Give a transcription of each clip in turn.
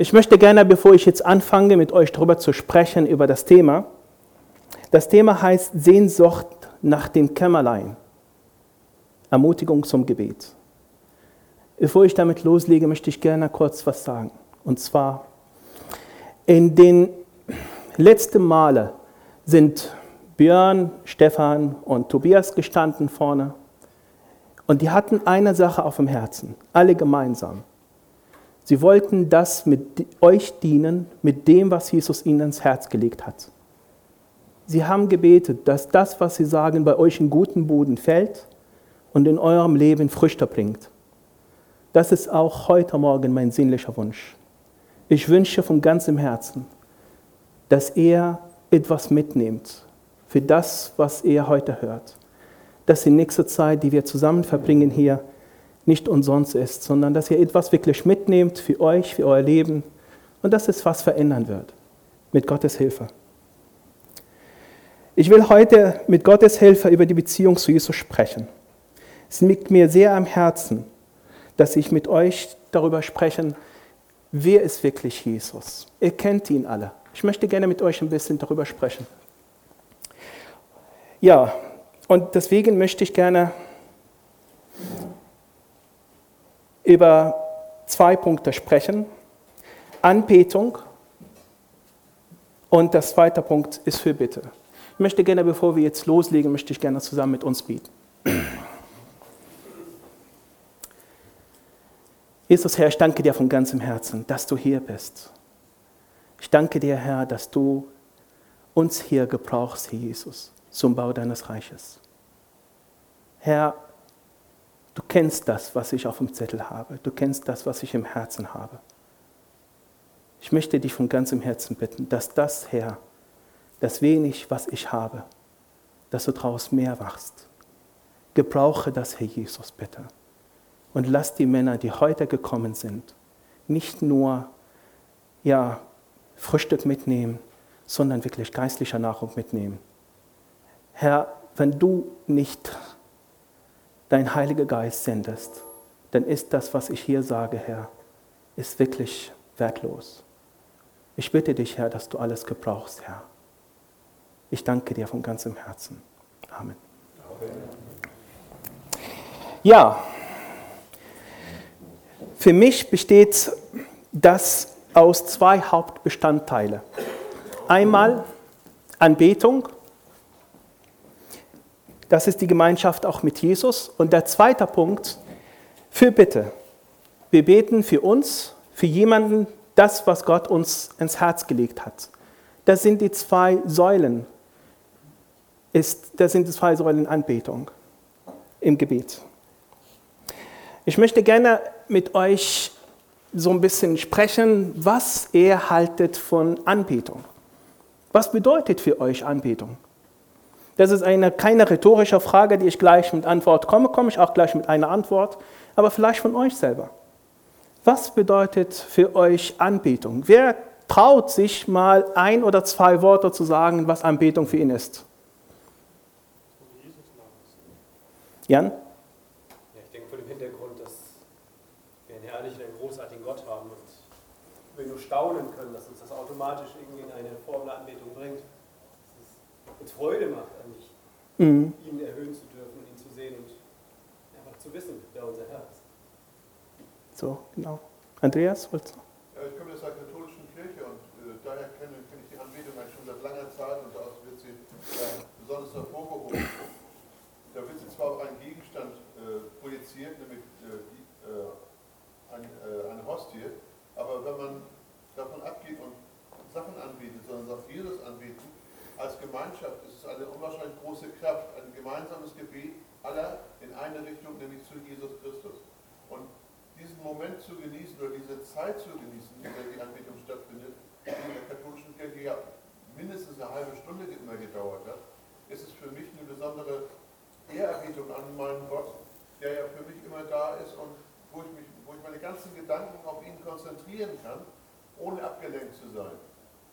Ich möchte gerne, bevor ich jetzt anfange, mit euch darüber zu sprechen, über das Thema. Das Thema heißt Sehnsucht nach dem Kämmerlein. Ermutigung zum Gebet. Bevor ich damit loslege, möchte ich gerne kurz was sagen. Und zwar, in den letzten Male sind Björn, Stefan und Tobias gestanden vorne. Und die hatten eine Sache auf dem Herzen, alle gemeinsam. Sie wollten das mit euch dienen, mit dem, was Jesus ihnen ins Herz gelegt hat. Sie haben gebetet, dass das, was sie sagen, bei euch in guten Boden fällt und in eurem Leben Früchte bringt. Das ist auch heute Morgen mein sinnlicher Wunsch. Ich wünsche von ganzem Herzen, dass ihr etwas mitnehmt für das, was ihr heute hört. Dass die nächste Zeit, die wir zusammen verbringen hier, nicht umsonst ist, sondern dass ihr etwas wirklich mitnehmt für euch, für euer Leben und dass es was verändern wird. Mit Gottes Hilfe. Ich will heute mit Gottes Hilfe über die Beziehung zu Jesus sprechen. Es liegt mir sehr am Herzen, dass ich mit euch darüber spreche, wer ist wirklich Jesus? Ihr kennt ihn alle. Ich möchte gerne mit euch ein bisschen darüber sprechen. Ja, und deswegen möchte ich gerne über zwei Punkte sprechen. Anbetung und der zweite Punkt ist für Bitte. Ich möchte gerne, bevor wir jetzt loslegen, möchte ich gerne zusammen mit uns beten. Jesus, Herr, ich danke dir von ganzem Herzen, dass du hier bist. Ich danke dir, Herr, dass du uns hier gebrauchst, Jesus, zum Bau deines Reiches. Herr, Du kennst das, was ich auf dem Zettel habe. Du kennst das, was ich im Herzen habe. Ich möchte dich von ganzem Herzen bitten, dass das, Herr, das wenig, was ich habe, dass du daraus mehr wachst. Gebrauche das, Herr Jesus, bitte. Und lass die Männer, die heute gekommen sind, nicht nur ja, Frühstück mitnehmen, sondern wirklich geistlicher Nahrung mitnehmen. Herr, wenn du nicht dein Heiliger Geist sendest, dann ist das, was ich hier sage, Herr, ist wirklich wertlos. Ich bitte dich, Herr, dass du alles gebrauchst, Herr. Ich danke dir von ganzem Herzen. Amen. Ja, für mich besteht das aus zwei Hauptbestandteilen. Einmal Anbetung das ist die Gemeinschaft auch mit Jesus. Und der zweite Punkt, für Bitte. Wir beten für uns, für jemanden, das, was Gott uns ins Herz gelegt hat. Das sind die zwei Säulen. Ist, das sind die zwei Säulen Anbetung im Gebet. Ich möchte gerne mit euch so ein bisschen sprechen, was ihr haltet von Anbetung. Was bedeutet für euch Anbetung? Das ist eine, keine rhetorische Frage, die ich gleich mit Antwort komme, komme ich auch gleich mit einer Antwort, aber vielleicht von euch selber. Was bedeutet für euch Anbetung? Wer traut sich mal ein oder zwei Worte zu sagen, was Anbetung für ihn ist? Jan? Ja, ich denke vor dem Hintergrund, dass wir einen herrlichen, einen großartigen Gott haben und wir nur staunen können, dass uns das automatisch irgendwie in eine Form der Anbetung bringt. Es Freude macht, mhm. ihn erhöhen zu dürfen, ihn zu sehen und einfach zu wissen, wer unser Herr ist. So, genau. Andreas, wolltest du? Ja, ich komme aus der katholischen Kirche und äh, daher kenne, kenne, ich die Anbetung eigentlich schon seit langer Zeit und daraus wird sie äh, besonders hervorgehoben. Da wird sie zwar auf einen Gegenstand äh, projiziert, nämlich äh, äh, ein, äh, eine Hostie, aber wenn man davon abgeht und Sachen anbietet, sondern sagt, Jesus anbieten, als Gemeinschaft ist es eine unwahrscheinlich große Kraft, ein gemeinsames Gebet aller in eine Richtung, nämlich zu Jesus Christus. Und diesen Moment zu genießen oder diese Zeit zu genießen, in der die Anbetung stattfindet, die in der katholischen Kirche ja mindestens eine halbe Stunde immer gedauert hat, ist es für mich eine besondere Ehrerbietung an meinen Gott, der ja für mich immer da ist und wo ich, mich, wo ich meine ganzen Gedanken auf ihn konzentrieren kann, ohne abgelenkt zu sein.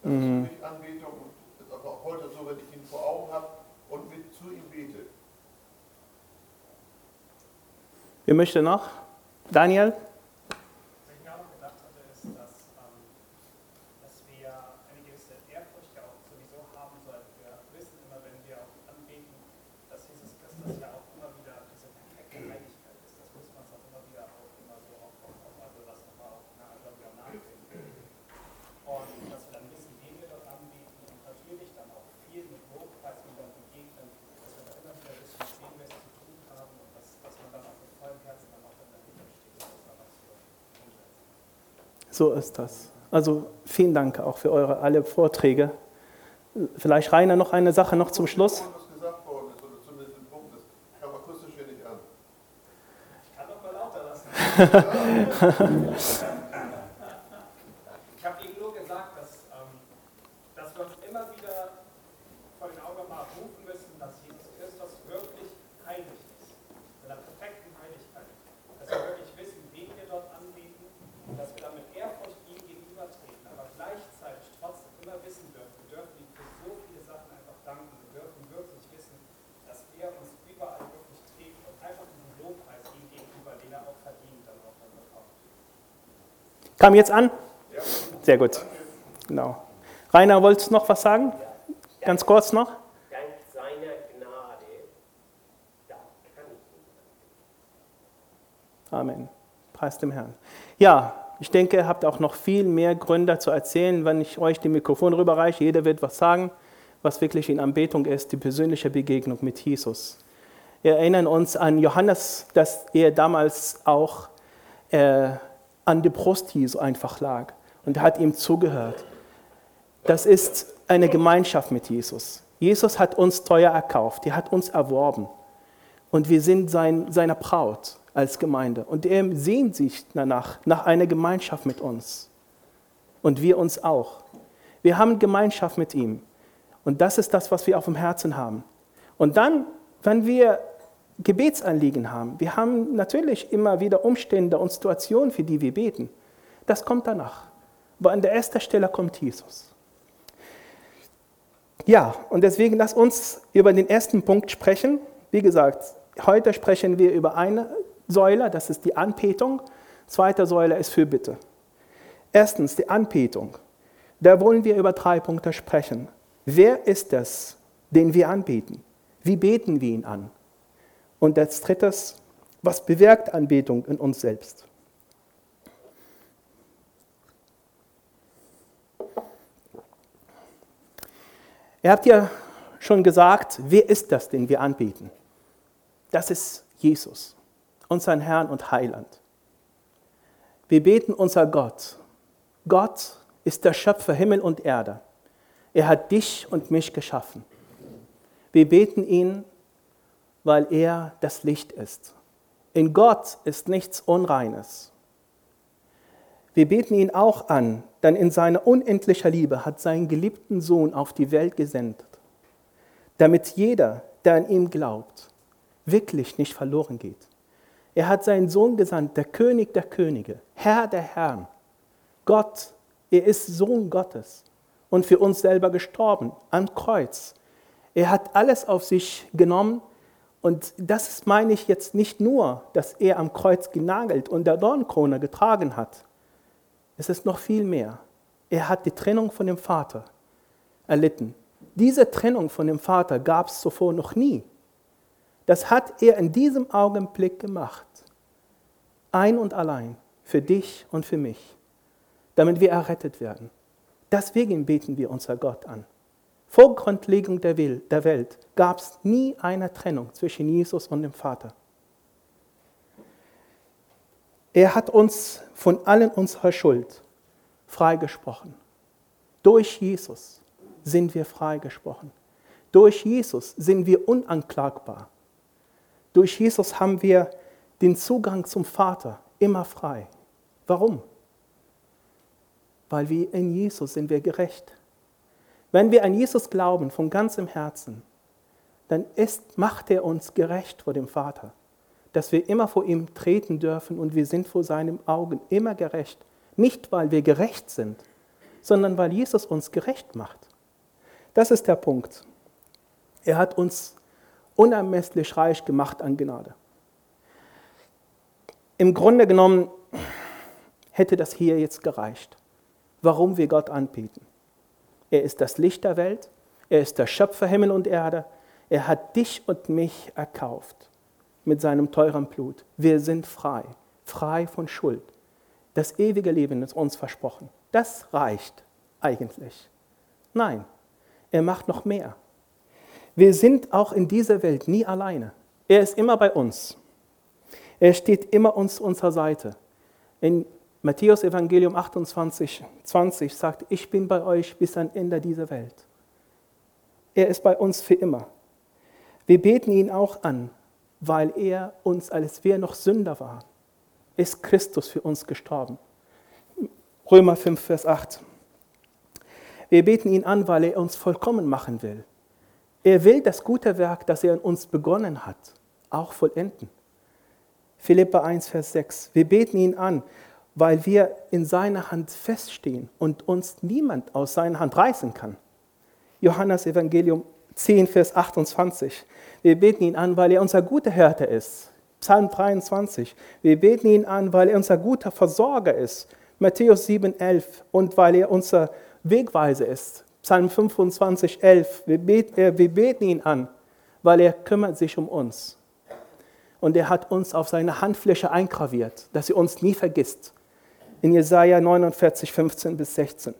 Das mhm. ist für mich Anbetung ist aber auch heute so, wenn ich ihn vor Augen habe und mit zu ihm bete. Wer möchte noch? Daniel? Was ich mir auch noch gedacht hatte, ist, dass ähm, So ist das. Also vielen Dank auch für eure alle Vorträge. Vielleicht Rainer noch eine Sache noch zum Schluss. Ich kann doch mal lauter lassen. ich habe eben nur gesagt, dass, ähm, dass wir uns immer wieder vor den Augen mal rufen müssen, dass Jesus Christus wirklich heilig ist. In der perfekten Heiligkeit. Dass wir wirklich wissen, wen wir dort anbeten und dass wir dann mit Ehrfurcht ihm gegenübertreten. Aber gleichzeitig trotzdem immer wissen dürfen, wir dürfen ihm für so viele Sachen einfach danken. Wir dürfen wirklich wissen, dass er uns überall wirklich trägt und einfach diesen Lobpreis ihm gegenüber, den er auch verdient, dann auch dann bekommt. Kam jetzt an? Sehr gut. Genau. Rainer, wolltest du noch was sagen? Ganz kurz noch? Dank seiner Gnade. Amen. Preis dem Herrn. Ja, ich denke, ihr habt auch noch viel mehr Gründe zu erzählen, wenn ich euch die Mikrofon rüberreiche. Jeder wird was sagen, was wirklich in Anbetung ist, die persönliche Begegnung mit Jesus. Wir erinnern uns an Johannes, dass er damals auch äh, an der Brust Jesu einfach lag und hat ihm zugehört. Das ist eine Gemeinschaft mit Jesus. Jesus hat uns teuer erkauft, er hat uns erworben. Und wir sind sein, seiner Braut als Gemeinde. Und er sehnt sich danach, nach einer Gemeinschaft mit uns. Und wir uns auch. Wir haben Gemeinschaft mit ihm. Und das ist das, was wir auf dem Herzen haben. Und dann, wenn wir Gebetsanliegen haben, wir haben natürlich immer wieder Umstände und Situationen, für die wir beten. Das kommt danach. Aber an der ersten Stelle kommt Jesus. Ja, und deswegen lass uns über den ersten Punkt sprechen. Wie gesagt, heute sprechen wir über eine Säule, das ist die Anbetung. Zweite Säule ist Fürbitte. Erstens die Anbetung. Da wollen wir über drei Punkte sprechen. Wer ist es, den wir anbeten? Wie beten wir ihn an? Und als drittes, was bewirkt Anbetung in uns selbst? Ihr habt ja schon gesagt, wer ist das, den wir anbeten? Das ist Jesus, unser Herrn und Heiland. Wir beten unser Gott. Gott ist der Schöpfer Himmel und Erde. Er hat dich und mich geschaffen. Wir beten ihn, weil er das Licht ist. In Gott ist nichts Unreines. Wir beten ihn auch an, denn in seiner unendlichen Liebe hat seinen geliebten Sohn auf die Welt gesendet, damit jeder, der an ihm glaubt, wirklich nicht verloren geht. Er hat seinen Sohn gesandt, der König der Könige, Herr der Herren. Gott, er ist Sohn Gottes und für uns selber gestorben am Kreuz. Er hat alles auf sich genommen und das meine ich jetzt nicht nur, dass er am Kreuz genagelt und der Dornkrone getragen hat. Es ist noch viel mehr. Er hat die Trennung von dem Vater erlitten. Diese Trennung von dem Vater gab es zuvor noch nie. Das hat er in diesem Augenblick gemacht. Ein und allein. Für dich und für mich. Damit wir errettet werden. Deswegen beten wir unser Gott an. Vor Grundlegung der Welt gab es nie eine Trennung zwischen Jesus und dem Vater. Er hat uns von allen unserer Schuld freigesprochen. Durch Jesus sind wir freigesprochen. Durch Jesus sind wir unanklagbar. Durch Jesus haben wir den Zugang zum Vater immer frei. Warum? Weil wir in Jesus sind wir gerecht. Wenn wir an Jesus glauben von ganzem Herzen, dann ist, macht er uns gerecht vor dem Vater, dass wir immer vor ihm treten dürfen und wir sind vor seinen Augen immer gerecht. Nicht, weil wir gerecht sind, sondern weil Jesus uns gerecht macht. Das ist der Punkt. Er hat uns unermesslich reich gemacht an Gnade. Im Grunde genommen hätte das hier jetzt gereicht, warum wir Gott anbeten. Er ist das Licht der Welt. Er ist der Schöpfer Himmel und Erde. Er hat dich und mich erkauft mit seinem teuren Blut. Wir sind frei, frei von Schuld. Das ewige Leben ist uns versprochen. Das reicht eigentlich. Nein, er macht noch mehr. Wir sind auch in dieser Welt nie alleine. Er ist immer bei uns. Er steht immer uns unserer Seite. In Matthäus Evangelium 28, 20 sagt, ich bin bei euch bis ans Ende dieser Welt. Er ist bei uns für immer. Wir beten ihn auch an, weil er uns, als wir noch Sünder waren, ist Christus für uns gestorben. Römer 5, Vers 8. Wir beten ihn an, weil er uns vollkommen machen will. Er will das gute Werk, das er in uns begonnen hat, auch vollenden. Philippa 1, Vers 6. Wir beten ihn an, weil wir in seiner Hand feststehen und uns niemand aus seiner Hand reißen kann. Johannes Evangelium 10, Vers 28. Wir beten ihn an, weil er unser guter Hirte ist. Psalm 23. Wir beten ihn an, weil er unser guter Versorger ist. Matthäus 7, 11. Und weil er unser Wegweiser ist. Psalm 25, 11. Wir beten, äh, wir beten ihn an, weil er kümmert sich um uns. Und er hat uns auf seine Handfläche eingraviert, dass er uns nie vergisst. In Jesaja 49, 15 bis 16.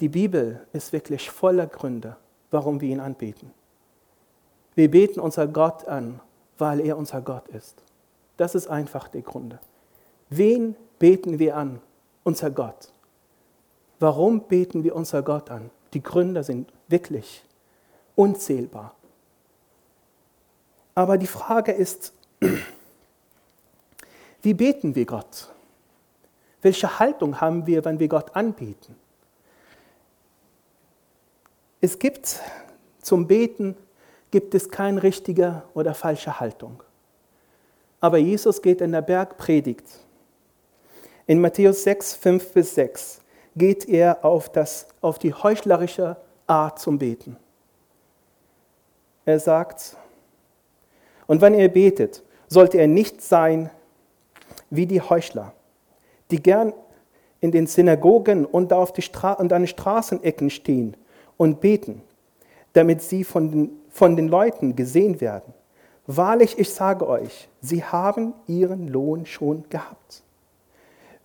Die Bibel ist wirklich voller Gründe, warum wir ihn anbeten. Wir beten unser Gott an, weil er unser Gott ist. Das ist einfach der Grund. Wen beten wir an? Unser Gott. Warum beten wir unser Gott an? Die Gründe sind wirklich unzählbar. Aber die Frage ist, wie beten wir Gott? Welche Haltung haben wir, wenn wir Gott anbeten? Es gibt zum Beten gibt es keine richtige oder falsche Haltung. Aber Jesus geht in der Bergpredigt. In Matthäus 6, 5 bis 6 geht er auf, das, auf die heuchlerische Art zum Beten. Er sagt, und wenn ihr betet, sollte er nicht sein wie die Heuchler, die gern in den Synagogen und, auf die Stra und an den Straßenecken stehen und beten, damit sie von den, von den Leuten gesehen werden. Wahrlich, ich sage euch, sie haben ihren Lohn schon gehabt.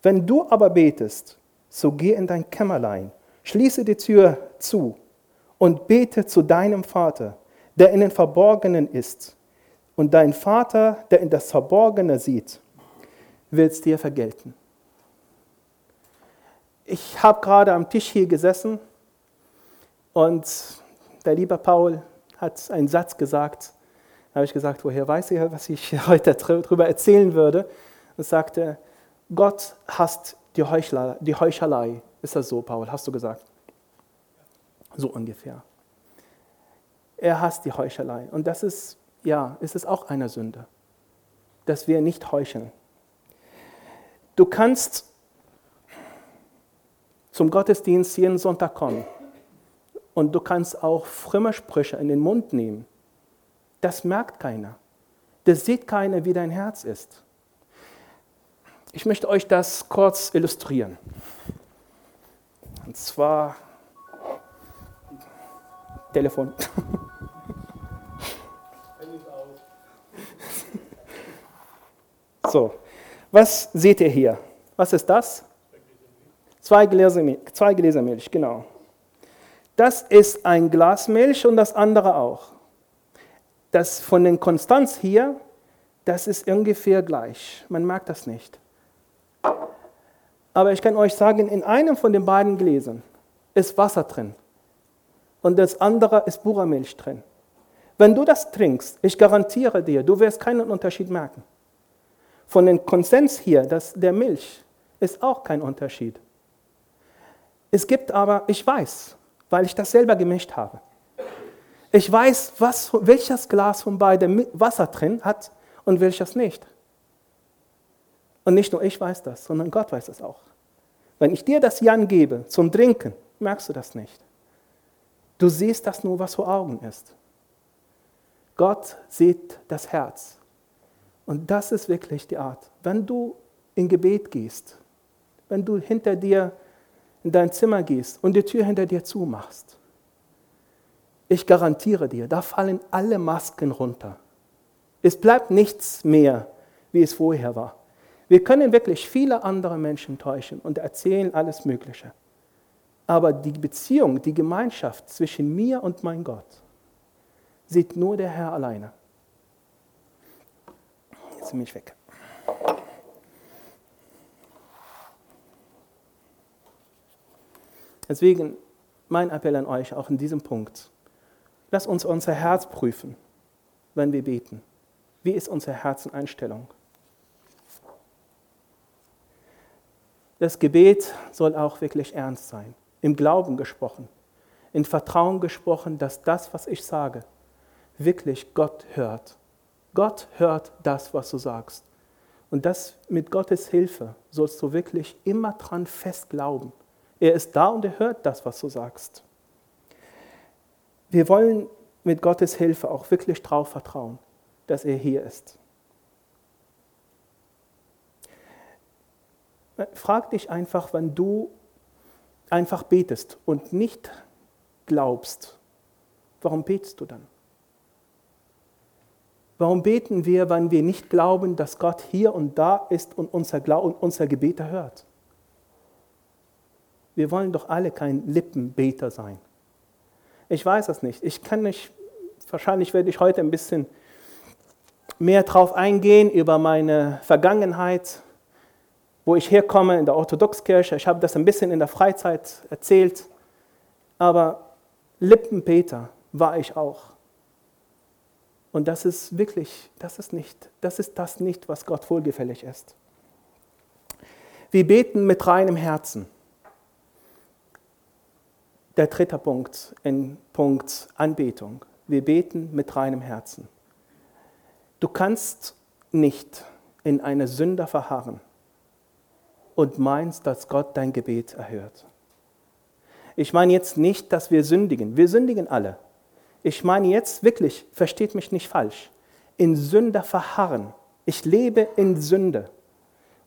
Wenn du aber betest, so geh in dein Kämmerlein, schließe die Tür zu und bete zu deinem Vater, der in den Verborgenen ist. Und dein Vater, der in das Verborgene sieht, wird es dir vergelten. Ich habe gerade am Tisch hier gesessen und der liebe Paul hat einen Satz gesagt. Da habe ich gesagt, woher weiß er, was ich heute darüber erzählen würde? Und sagte, Gott hasst die, Heuchler, die Heuchelei. Ist das so, Paul? Hast du gesagt? So ungefähr. Er hasst die Heuchelei. Und das ist, ja, ist es auch eine Sünde, dass wir nicht heucheln. Du kannst zum Gottesdienst jeden Sonntag kommen und du kannst auch frömme Sprüche in den Mund nehmen. Das merkt keiner. Das sieht keiner, wie dein Herz ist. Ich möchte euch das kurz illustrieren. Und zwar Telefon. So, was seht ihr hier? Was ist das? Zwei Gläser Milch, zwei Gläser Milch genau. Das ist ein Glas Milch und das andere auch. Das von den Konstanz hier, das ist ungefähr gleich. Man merkt das nicht. Aber ich kann euch sagen, in einem von den beiden Gläsern ist Wasser drin und das andere ist Buramilch drin. Wenn du das trinkst, ich garantiere dir, du wirst keinen Unterschied merken. Von dem Konsens hier, das, der Milch, ist auch kein Unterschied. Es gibt aber, ich weiß, weil ich das selber gemischt habe. Ich weiß, was, welches Glas von beiden Wasser drin hat und welches nicht. Und nicht nur ich weiß das, sondern Gott weiß das auch. Wenn ich dir das Jan gebe zum Trinken, merkst du das nicht. Du siehst das nur, was vor Augen ist. Gott sieht das Herz. Und das ist wirklich die Art. Wenn du in Gebet gehst, wenn du hinter dir in dein Zimmer gehst und die Tür hinter dir zumachst, ich garantiere dir, da fallen alle Masken runter. Es bleibt nichts mehr, wie es vorher war. Wir können wirklich viele andere Menschen täuschen und erzählen alles Mögliche. Aber die Beziehung, die Gemeinschaft zwischen mir und mein Gott sieht nur der Herr alleine. Jetzt bin ich weg. Deswegen mein Appell an euch auch in diesem Punkt. Lasst uns unser Herz prüfen, wenn wir beten. Wie ist unsere Herzeneinstellung? Das Gebet soll auch wirklich ernst sein, im Glauben gesprochen, in Vertrauen gesprochen, dass das, was ich sage, wirklich Gott hört. Gott hört das, was du sagst. Und das mit Gottes Hilfe sollst du wirklich immer dran fest glauben. Er ist da und er hört das, was du sagst. Wir wollen mit Gottes Hilfe auch wirklich darauf vertrauen, dass er hier ist. Frag dich einfach, wenn du einfach betest und nicht glaubst, warum betest du dann? Warum beten wir, wenn wir nicht glauben, dass Gott hier und da ist und unser, Glauben, unser Gebet erhört? Wir wollen doch alle kein Lippenbeter sein. Ich weiß es nicht. Ich kann nicht, wahrscheinlich werde ich heute ein bisschen mehr darauf eingehen über meine Vergangenheit, wo ich herkomme in der Orthodoxkirche. Ich habe das ein bisschen in der Freizeit erzählt. Aber Lippenpeter war ich auch. Und das ist wirklich, das ist nicht, das ist das nicht, was Gott wohlgefällig ist. Wir beten mit reinem Herzen. Der dritte Punkt in Punkt Anbetung. Wir beten mit reinem Herzen. Du kannst nicht in eine Sünder verharren und meinst, dass Gott dein Gebet erhört. Ich meine jetzt nicht, dass wir sündigen. Wir sündigen alle. Ich meine jetzt wirklich, versteht mich nicht falsch, in Sünder verharren. Ich lebe in Sünde.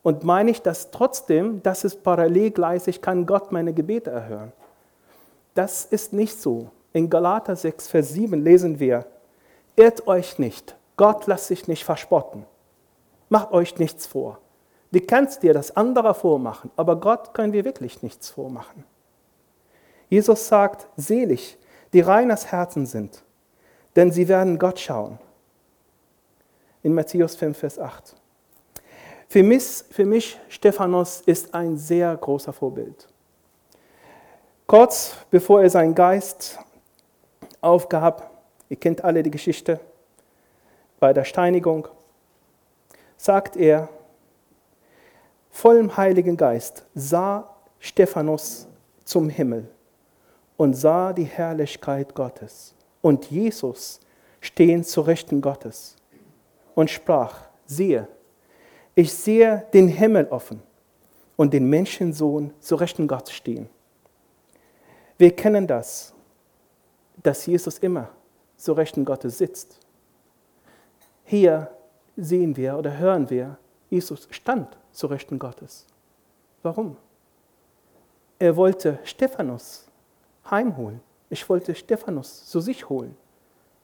Und meine ich das trotzdem, dass es parallelgleisig kann Gott meine Gebete erhören. Das ist nicht so. In Galater 6, Vers 7 lesen wir, irrt euch nicht, Gott lässt sich nicht verspotten. Macht euch nichts vor. Du kannst dir das andere vormachen, aber Gott können wir wirklich nichts vormachen. Jesus sagt, selig, die reines Herzen sind, denn sie werden Gott schauen. In Matthäus 5, Vers 8. Für mich, für mich, Stephanus, ist ein sehr großer Vorbild. Kurz bevor er seinen Geist aufgab, ihr kennt alle die Geschichte, bei der Steinigung, sagt er, vollem Heiligen Geist sah Stephanus zum Himmel und sah die Herrlichkeit Gottes und Jesus stehen zu Rechten Gottes und sprach, siehe, ich sehe den Himmel offen und den Menschensohn zu Rechten Gottes stehen. Wir kennen das, dass Jesus immer zu Rechten Gottes sitzt. Hier sehen wir oder hören wir, Jesus stand zu Rechten Gottes. Warum? Er wollte Stephanus heimholen. Ich wollte Stephanus zu sich holen.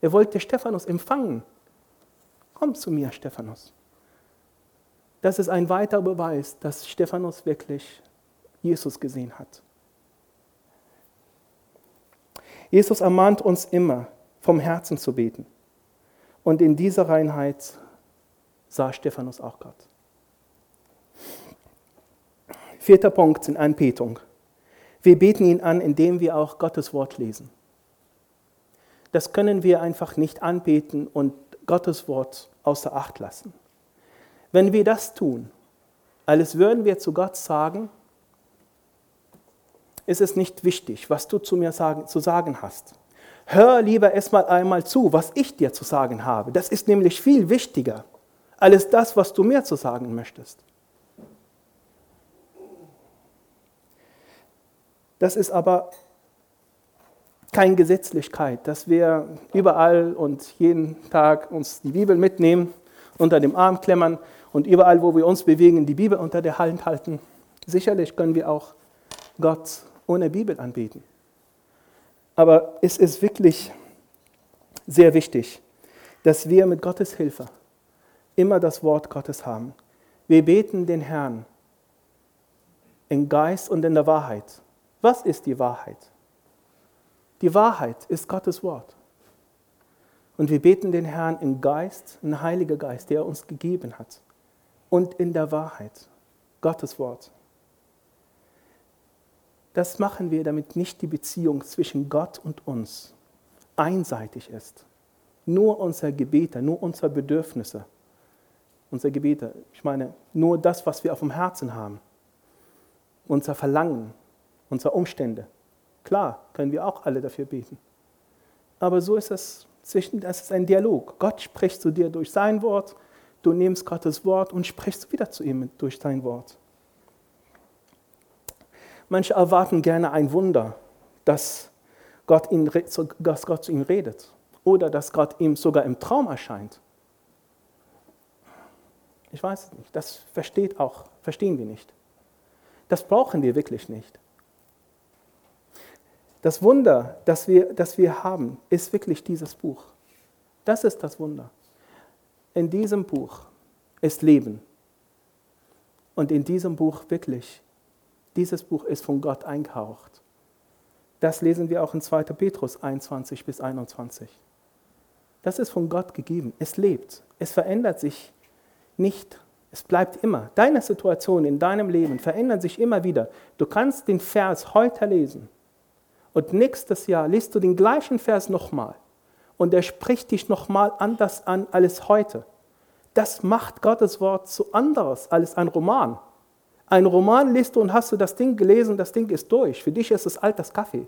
Er wollte Stephanus empfangen. Komm zu mir, Stephanus. Das ist ein weiterer Beweis, dass Stephanus wirklich Jesus gesehen hat. Jesus ermahnt uns immer, vom Herzen zu beten. Und in dieser Reinheit sah Stephanus auch Gott. Vierter Punkt sind Anbetung. Wir beten ihn an, indem wir auch Gottes Wort lesen. Das können wir einfach nicht anbeten und Gottes Wort außer Acht lassen. Wenn wir das tun, als würden wir zu Gott sagen, ist es nicht wichtig, was du zu mir sagen, zu sagen hast. Hör lieber erstmal einmal zu, was ich dir zu sagen habe. Das ist nämlich viel wichtiger als das, was du mir zu sagen möchtest. Das ist aber keine Gesetzlichkeit, dass wir überall und jeden Tag uns die Bibel mitnehmen, unter dem Arm klemmern und überall, wo wir uns bewegen, die Bibel unter der Hand halten. Sicherlich können wir auch Gott ohne Bibel anbeten. Aber es ist wirklich sehr wichtig, dass wir mit Gottes Hilfe immer das Wort Gottes haben. Wir beten den Herrn im Geist und in der Wahrheit. Was ist die Wahrheit? Die Wahrheit ist Gottes Wort. Und wir beten den Herrn im Geist, im Heiligen Geist, der er uns gegeben hat. Und in der Wahrheit, Gottes Wort. Das machen wir, damit nicht die Beziehung zwischen Gott und uns einseitig ist. Nur unsere Gebete, nur unsere Bedürfnisse, unsere Gebete, ich meine, nur das, was wir auf dem Herzen haben, unser Verlangen, unsere Umstände. Klar, können wir auch alle dafür beten. Aber so ist es zwischen, das ist ein Dialog. Gott spricht zu dir durch sein Wort, du nimmst Gottes Wort und sprichst wieder zu ihm durch sein Wort. Manche erwarten gerne ein Wunder, dass Gott, ihn, dass Gott zu ihm redet oder dass Gott ihm sogar im Traum erscheint. Ich weiß nicht. Das versteht auch, verstehen wir nicht. Das brauchen wir wirklich nicht. Das Wunder, das wir, das wir haben, ist wirklich dieses Buch. Das ist das Wunder. In diesem Buch ist Leben. Und in diesem Buch wirklich, dieses Buch ist von Gott eingehaucht. Das lesen wir auch in 2. Petrus 21 bis 21. Das ist von Gott gegeben. Es lebt. Es verändert sich nicht. Es bleibt immer. Deine Situation in deinem Leben verändert sich immer wieder. Du kannst den Vers heute lesen und nächstes Jahr liest du den gleichen Vers nochmal und er spricht dich nochmal anders an als heute. Das macht Gottes Wort so anderes als ein Roman. Ein Roman liest du und hast du das Ding gelesen, das Ding ist durch. Für dich ist es altes Kaffee.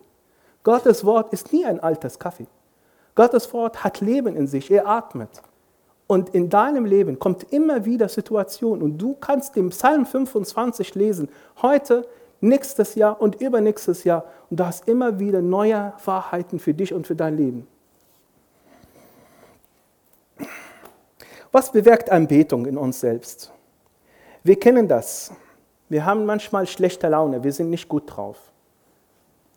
Gottes Wort ist nie ein altes Kaffee. Gottes Wort hat Leben in sich, er atmet. Und in deinem Leben kommt immer wieder Situation und du kannst den Psalm 25 lesen, heute, nächstes Jahr und übernächstes Jahr und du hast immer wieder neue Wahrheiten für dich und für dein Leben. Was bewirkt Anbetung in uns selbst? Wir kennen das. Wir haben manchmal schlechte Laune, wir sind nicht gut drauf.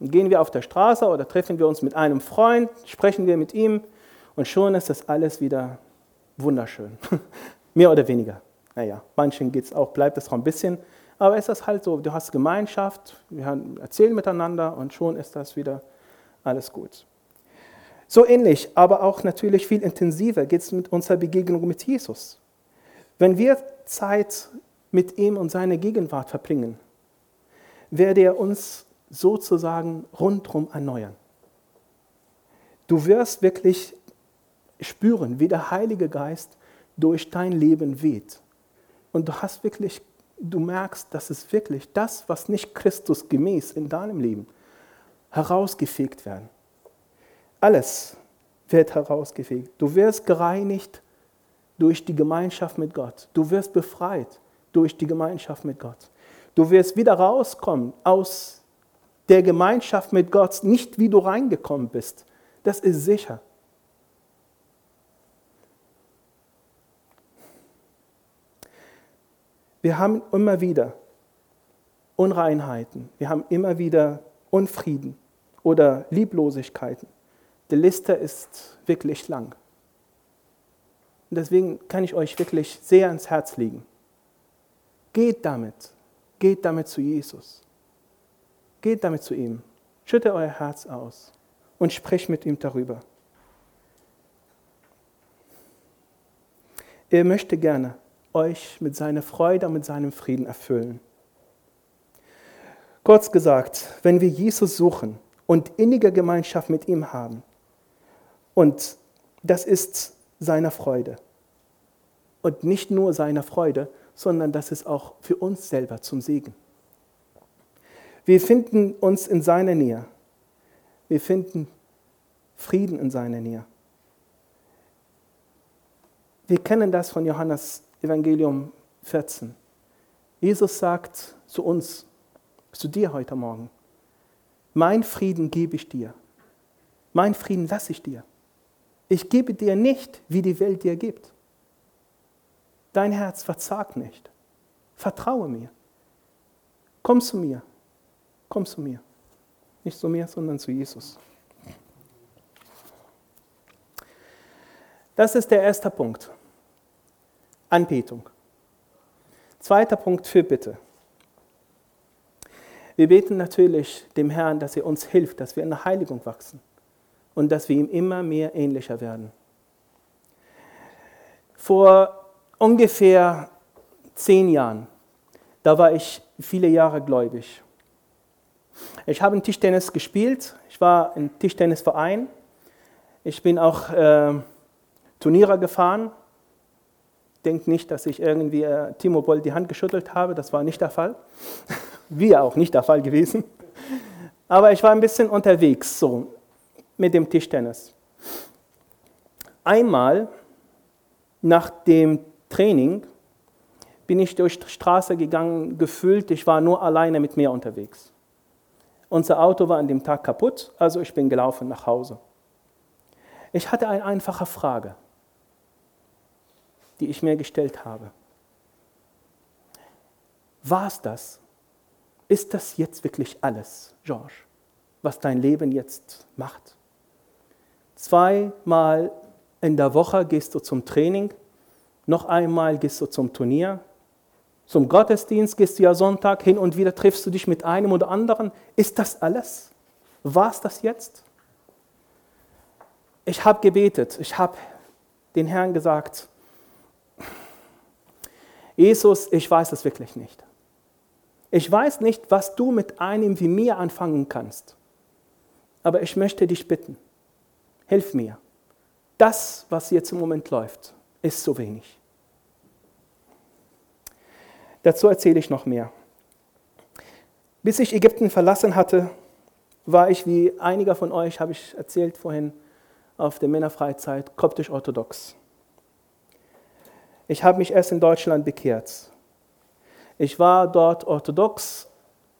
Und gehen wir auf der Straße oder treffen wir uns mit einem Freund, sprechen wir mit ihm und schon ist das alles wieder wunderschön. Mehr oder weniger. Naja, manchen geht's auch, bleibt es auch ein bisschen, aber es ist halt so, du hast Gemeinschaft, wir erzählen miteinander und schon ist das wieder alles gut. So ähnlich, aber auch natürlich viel intensiver geht es mit unserer Begegnung mit Jesus. Wenn wir Zeit mit ihm und seiner Gegenwart verbringen, werde er uns sozusagen rundherum erneuern. Du wirst wirklich spüren, wie der Heilige Geist durch dein Leben weht. Und du hast wirklich, du merkst, dass es wirklich das, was nicht Christus gemäß in deinem Leben, herausgefegt werden. Alles wird herausgefegt. Du wirst gereinigt durch die Gemeinschaft mit Gott. Du wirst befreit durch die Gemeinschaft mit Gott. Du wirst wieder rauskommen aus der Gemeinschaft mit Gott, nicht wie du reingekommen bist. Das ist sicher. Wir haben immer wieder Unreinheiten, wir haben immer wieder Unfrieden oder Lieblosigkeiten. Die Liste ist wirklich lang. Und deswegen kann ich euch wirklich sehr ans Herz legen. Geht damit, geht damit zu Jesus. Geht damit zu ihm. Schütte euer Herz aus und sprecht mit ihm darüber. Er möchte gerne euch mit seiner Freude und mit seinem Frieden erfüllen. Kurz gesagt, wenn wir Jesus suchen und innige Gemeinschaft mit ihm haben, und das ist seine Freude. Und nicht nur seine Freude, sondern das ist auch für uns selber zum Segen. Wir finden uns in seiner Nähe. Wir finden Frieden in seiner Nähe. Wir kennen das von Johannes Evangelium 14. Jesus sagt zu uns, zu dir heute Morgen, mein Frieden gebe ich dir, mein Frieden lasse ich dir. Ich gebe dir nicht, wie die Welt dir gibt. Dein Herz verzagt nicht. Vertraue mir. Komm zu mir. Komm zu mir. Nicht zu mir, sondern zu Jesus. Das ist der erste Punkt. Anbetung. Zweiter Punkt für Bitte. Wir beten natürlich dem Herrn, dass er uns hilft, dass wir in der Heiligung wachsen und dass wir ihm immer mehr ähnlicher werden. Vor ungefähr zehn Jahren, da war ich viele Jahre gläubig. Ich habe Tischtennis gespielt. Ich war im Tischtennisverein. Ich bin auch äh, Turniere gefahren. Denkt nicht, dass ich irgendwie äh, Timo Boll die Hand geschüttelt habe. Das war nicht der Fall. Wir auch nicht der Fall gewesen. Aber ich war ein bisschen unterwegs so mit dem Tischtennis. Einmal nach dem Training bin ich durch die Straße gegangen, gefühlt, ich war nur alleine mit mir unterwegs. Unser Auto war an dem Tag kaputt, also ich bin gelaufen nach Hause. Ich hatte eine einfache Frage, die ich mir gestellt habe. War es das? Ist das jetzt wirklich alles, George, was dein Leben jetzt macht? Zweimal in der Woche gehst du zum Training, noch einmal gehst du zum Turnier, zum Gottesdienst gehst du ja Sonntag, hin und wieder triffst du dich mit einem oder anderen. Ist das alles? War es das jetzt? Ich habe gebetet, ich habe den Herrn gesagt, Jesus, ich weiß es wirklich nicht. Ich weiß nicht, was du mit einem wie mir anfangen kannst. Aber ich möchte dich bitten, hilf mir. Das, was jetzt im Moment läuft, ist so wenig. Dazu erzähle ich noch mehr. Bis ich Ägypten verlassen hatte, war ich, wie einiger von euch, habe ich erzählt vorhin, auf der Männerfreizeit koptisch-orthodox. Ich habe mich erst in Deutschland bekehrt. Ich war dort orthodox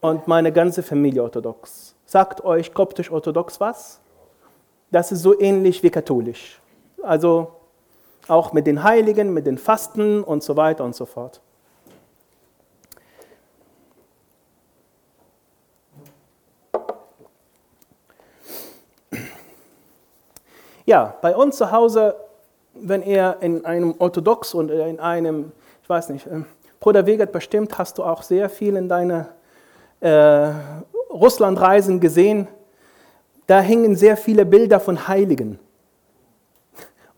und meine ganze Familie orthodox. Sagt euch koptisch-orthodox was? Das ist so ähnlich wie katholisch. Also auch mit den Heiligen, mit den Fasten und so weiter und so fort. Ja, bei uns zu Hause, wenn ihr in einem Orthodox und in einem, ich weiß nicht, ähm, Bruder Wegert, bestimmt hast du auch sehr viel in deinen äh, Russlandreisen gesehen. Da hingen sehr viele Bilder von Heiligen.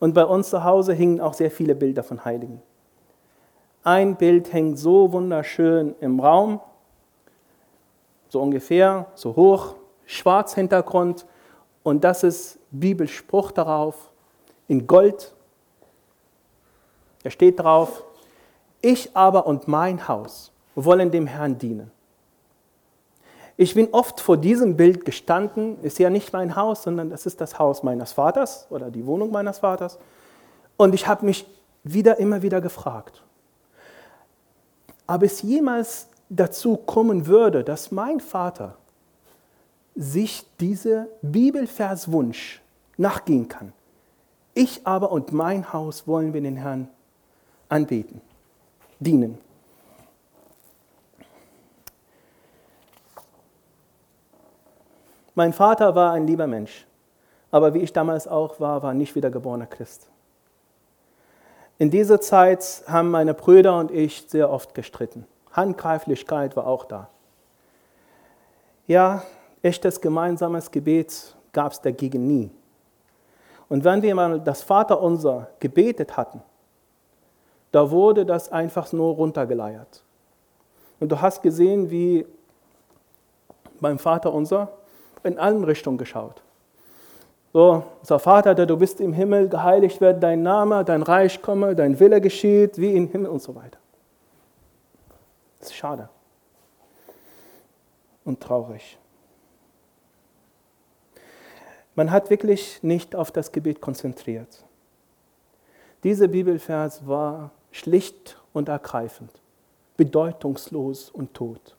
Und bei uns zu Hause hingen auch sehr viele Bilder von Heiligen. Ein Bild hängt so wunderschön im Raum, so ungefähr, so hoch, schwarz Hintergrund und das ist Bibelspruch darauf, in Gold. Da steht drauf, ich aber und mein Haus wollen dem Herrn dienen. Ich bin oft vor diesem Bild gestanden, ist ja nicht mein Haus, sondern das ist das Haus meines Vaters oder die Wohnung meines Vaters. Und ich habe mich wieder, immer wieder gefragt, ob es jemals dazu kommen würde, dass mein Vater sich diese Bibelverswunsch nachgehen kann. Ich aber und mein Haus wollen wir den Herrn anbeten, dienen. Mein Vater war ein lieber Mensch, aber wie ich damals auch war, war nicht wiedergeborener Christ. In dieser Zeit haben meine Brüder und ich sehr oft gestritten. Handgreiflichkeit war auch da. Ja, echtes gemeinsames Gebet gab es dagegen nie. Und wenn wir mal das Vaterunser gebetet hatten, da wurde das einfach nur runtergeleiert. Und du hast gesehen, wie beim Vaterunser in allen Richtungen geschaut. So, unser Vater, der du bist im Himmel, geheiligt wird dein Name, dein Reich komme, dein Wille geschieht, wie im Himmel und so weiter. Das ist schade und traurig. Man hat wirklich nicht auf das Gebet konzentriert. Dieser Bibelvers war schlicht und ergreifend, bedeutungslos und tot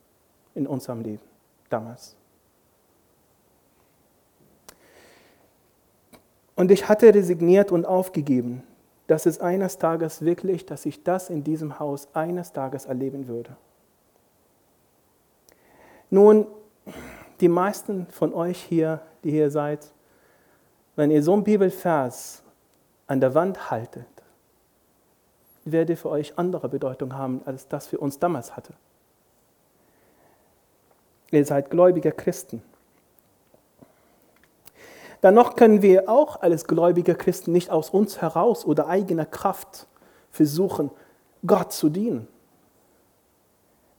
in unserem Leben damals. Und ich hatte resigniert und aufgegeben, dass es eines Tages wirklich, dass ich das in diesem Haus eines Tages erleben würde. Nun, die meisten von euch hier, die hier seid, wenn ihr so einen Bibelvers an der Wand haltet, werde für euch andere Bedeutung haben, als das für uns damals hatte. Ihr seid gläubige Christen. Dennoch können wir auch als gläubige Christen nicht aus uns heraus oder eigener Kraft versuchen, Gott zu dienen.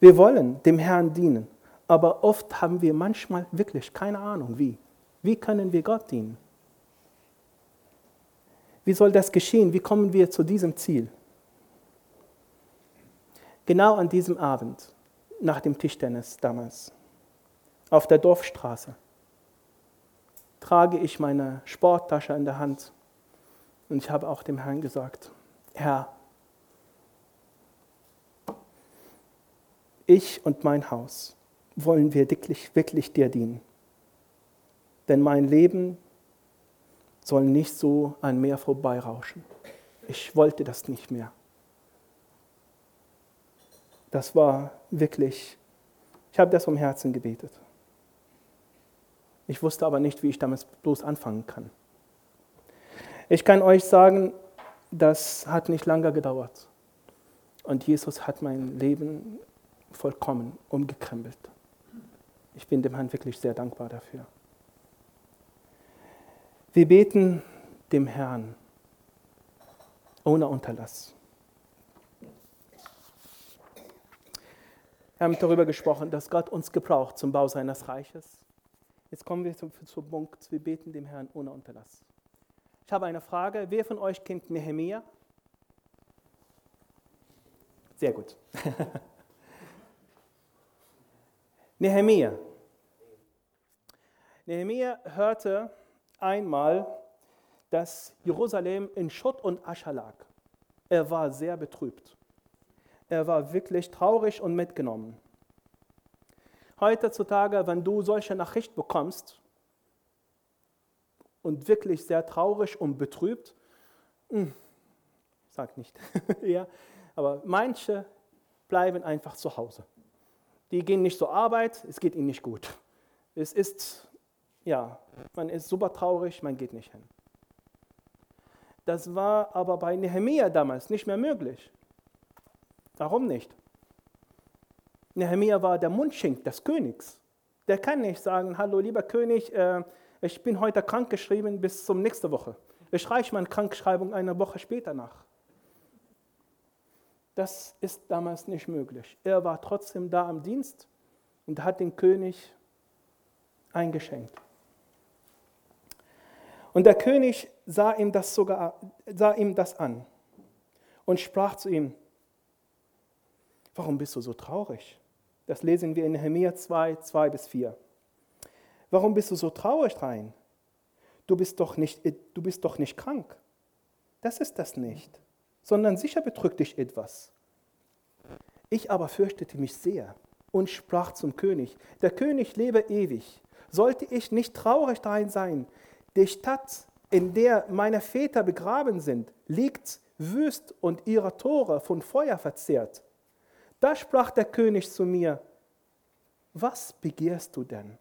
Wir wollen dem Herrn dienen, Aber oft haben wir manchmal wirklich keine Ahnung, wie. Wie können wir Gott dienen? Wie soll das geschehen? Wie kommen wir zu diesem Ziel? Genau an diesem Abend, nach dem Tischtennis damals, auf der Dorfstraße, trage ich meine Sporttasche in der Hand und ich habe auch dem Herrn gesagt, Herr, ich und mein Haus wollen wir wirklich, wirklich dir dienen. Denn mein Leben soll nicht so an mir vorbeirauschen. Ich wollte das nicht mehr. Das war wirklich, ich habe das vom Herzen gebetet. Ich wusste aber nicht, wie ich damit bloß anfangen kann. Ich kann euch sagen, das hat nicht lange gedauert. Und Jesus hat mein Leben vollkommen umgekrempelt. Ich bin dem Herrn wirklich sehr dankbar dafür. Wir beten dem Herrn ohne Unterlass. Wir haben darüber gesprochen, dass Gott uns gebraucht zum Bau seines Reiches. Jetzt kommen wir zum, zum Punkt, wir beten dem Herrn ohne Unterlass. Ich habe eine Frage. Wer von euch kennt Nehemiah? Sehr gut. Nehemiah. Nehemiah hörte einmal, dass Jerusalem in Schutt und Asche lag. Er war sehr betrübt. Er war wirklich traurig und mitgenommen. Heutzutage, wenn du solche Nachricht bekommst und wirklich sehr traurig und betrübt, hm, sag nicht, ja, aber manche bleiben einfach zu Hause. Die gehen nicht zur Arbeit, es geht ihnen nicht gut. Es ist, ja, man ist super traurig, man geht nicht hin. Das war aber bei Nehemiah damals nicht mehr möglich. Warum nicht? Nehemiah war der Mundschenk des Königs. Der kann nicht sagen, hallo lieber König, äh, ich bin heute krankgeschrieben bis zum nächsten Woche. Ich reiche meine Krankschreibung eine Woche später nach. Das ist damals nicht möglich. Er war trotzdem da am Dienst und hat den König eingeschenkt. Und der König sah ihm das sogar sah ihm das an und sprach zu ihm: Warum bist du so traurig? Das lesen wir in Nehemiah 2, 2 bis 4. Warum bist du so traurig rein? Du bist doch nicht, du bist doch nicht krank. Das ist das nicht sondern sicher betrügt dich etwas. Ich aber fürchtete mich sehr und sprach zum König, der König lebe ewig. Sollte ich nicht traurig darin sein, die Stadt, in der meine Väter begraben sind, liegt wüst und ihre Tore von Feuer verzehrt. Da sprach der König zu mir, was begehrst du denn?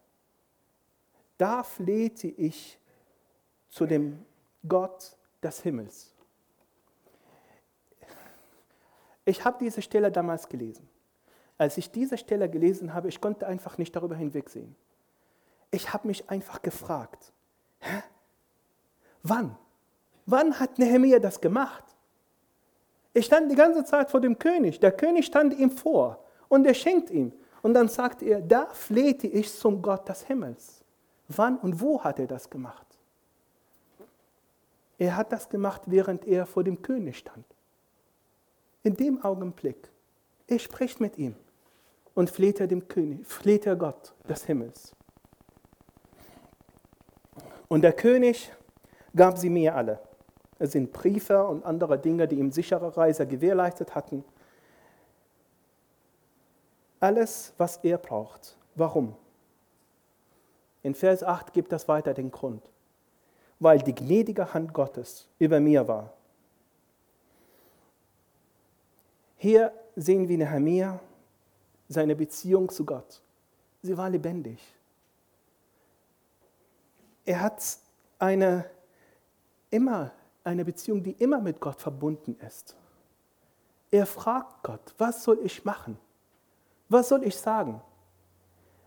Da flehte ich zu dem Gott des Himmels. Ich habe diese Stelle damals gelesen. Als ich diese Stelle gelesen habe, ich konnte einfach nicht darüber hinwegsehen. Ich habe mich einfach gefragt, hä? wann? Wann hat Nehemiah das gemacht? Ich stand die ganze Zeit vor dem König. Der König stand ihm vor und er schenkt ihm. Und dann sagt er, da flehte ich zum Gott des Himmels. Wann und wo hat er das gemacht? Er hat das gemacht, während er vor dem König stand. In dem Augenblick, er spricht mit ihm und fleht er dem König, fleht er Gott des Himmels. Und der König gab sie mir alle. Es sind Briefe und andere Dinge, die ihm sichere Reise gewährleistet hatten. Alles, was er braucht. Warum? In Vers 8 gibt das weiter den Grund. Weil die gnädige Hand Gottes über mir war Hier sehen wir Nehemiah, seine Beziehung zu Gott. Sie war lebendig. Er hat eine, immer eine Beziehung, die immer mit Gott verbunden ist. Er fragt Gott, was soll ich machen? Was soll ich sagen?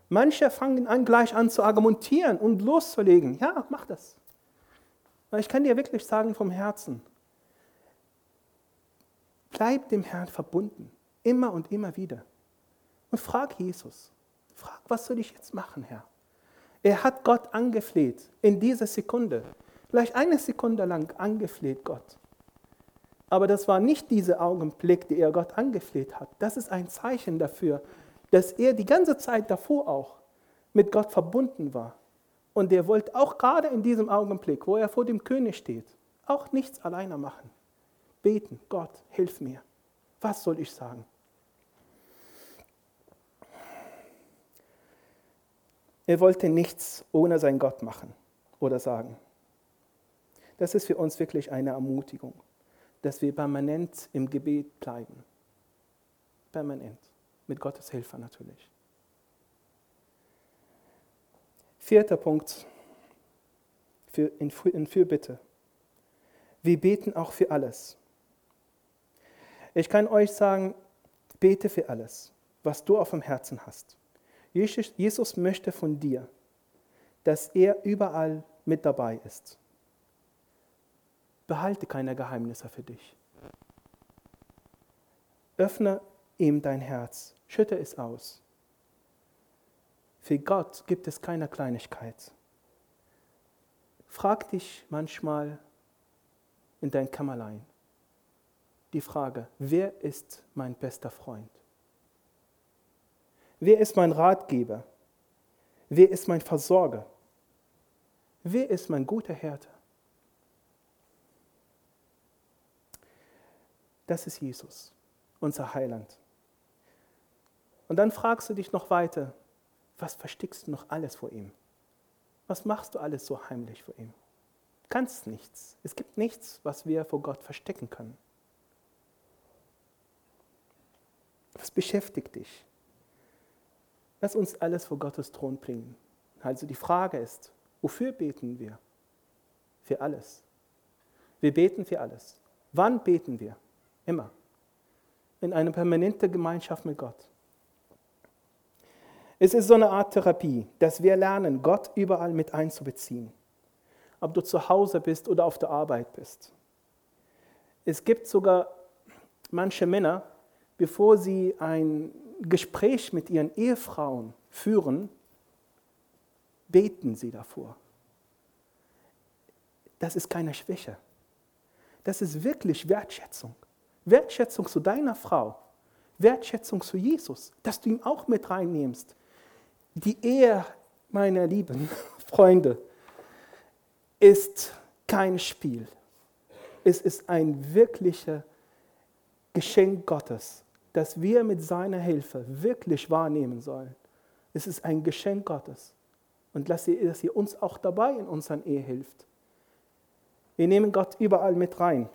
Manche fangen an, gleich an zu argumentieren und loszulegen. Ja, mach das. Aber ich kann dir wirklich sagen vom Herzen, Bleib dem Herrn verbunden, immer und immer wieder. Und frag Jesus, Frag, was soll ich jetzt machen, Herr? Er hat Gott angefleht in dieser Sekunde. Vielleicht eine Sekunde lang angefleht Gott. Aber das war nicht dieser Augenblick, der er Gott angefleht hat. Das ist ein Zeichen dafür, dass er die ganze Zeit davor auch mit Gott verbunden war. Und er wollte auch gerade in diesem Augenblick, wo er vor dem König steht, auch nichts alleine machen. Beten, Gott, hilf mir. Was soll ich sagen? Er wollte nichts ohne sein Gott machen oder sagen. Das ist für uns wirklich eine Ermutigung, dass wir permanent im Gebet bleiben. Permanent. Mit Gottes Hilfe natürlich. Vierter Punkt für, in, in Fürbitte. Wir beten auch für alles. Ich kann euch sagen, bete für alles, was du auf dem Herzen hast. Jesus möchte von dir, dass er überall mit dabei ist. Behalte keine Geheimnisse für dich. Öffne ihm dein Herz, schütte es aus. Für Gott gibt es keine Kleinigkeit. Frag dich manchmal in dein Kämmerlein die Frage, wer ist mein bester Freund? Wer ist mein Ratgeber? Wer ist mein Versorger? Wer ist mein guter Härte? Das ist Jesus, unser Heiland. Und dann fragst du dich noch weiter, was versteckst du noch alles vor ihm? Was machst du alles so heimlich vor ihm? Du kannst nichts. Es gibt nichts, was wir vor Gott verstecken können. Was beschäftigt dich? Lass uns alles vor Gottes Thron bringen. Also die Frage ist, wofür beten wir? Für alles. Wir beten für alles. Wann beten wir? Immer. In einer permanenten Gemeinschaft mit Gott. Es ist so eine Art Therapie, dass wir lernen, Gott überall mit einzubeziehen. Ob du zu Hause bist oder auf der Arbeit bist. Es gibt sogar manche Männer, bevor sie ein Gespräch mit ihren Ehefrauen führen, beten sie davor. Das ist keine Schwäche. Das ist wirklich Wertschätzung. Wertschätzung zu deiner Frau. Wertschätzung zu Jesus, dass du ihn auch mit reinnimmst. Die Ehe, meine lieben Freunde, ist kein Spiel. Es ist ein wirkliches Geschenk Gottes das wir mit seiner Hilfe wirklich wahrnehmen sollen. Es ist ein Geschenk Gottes. Und dass ihr, uns auch dabei in unseren Ehe hilft. Wir nehmen Gott überall mit rein.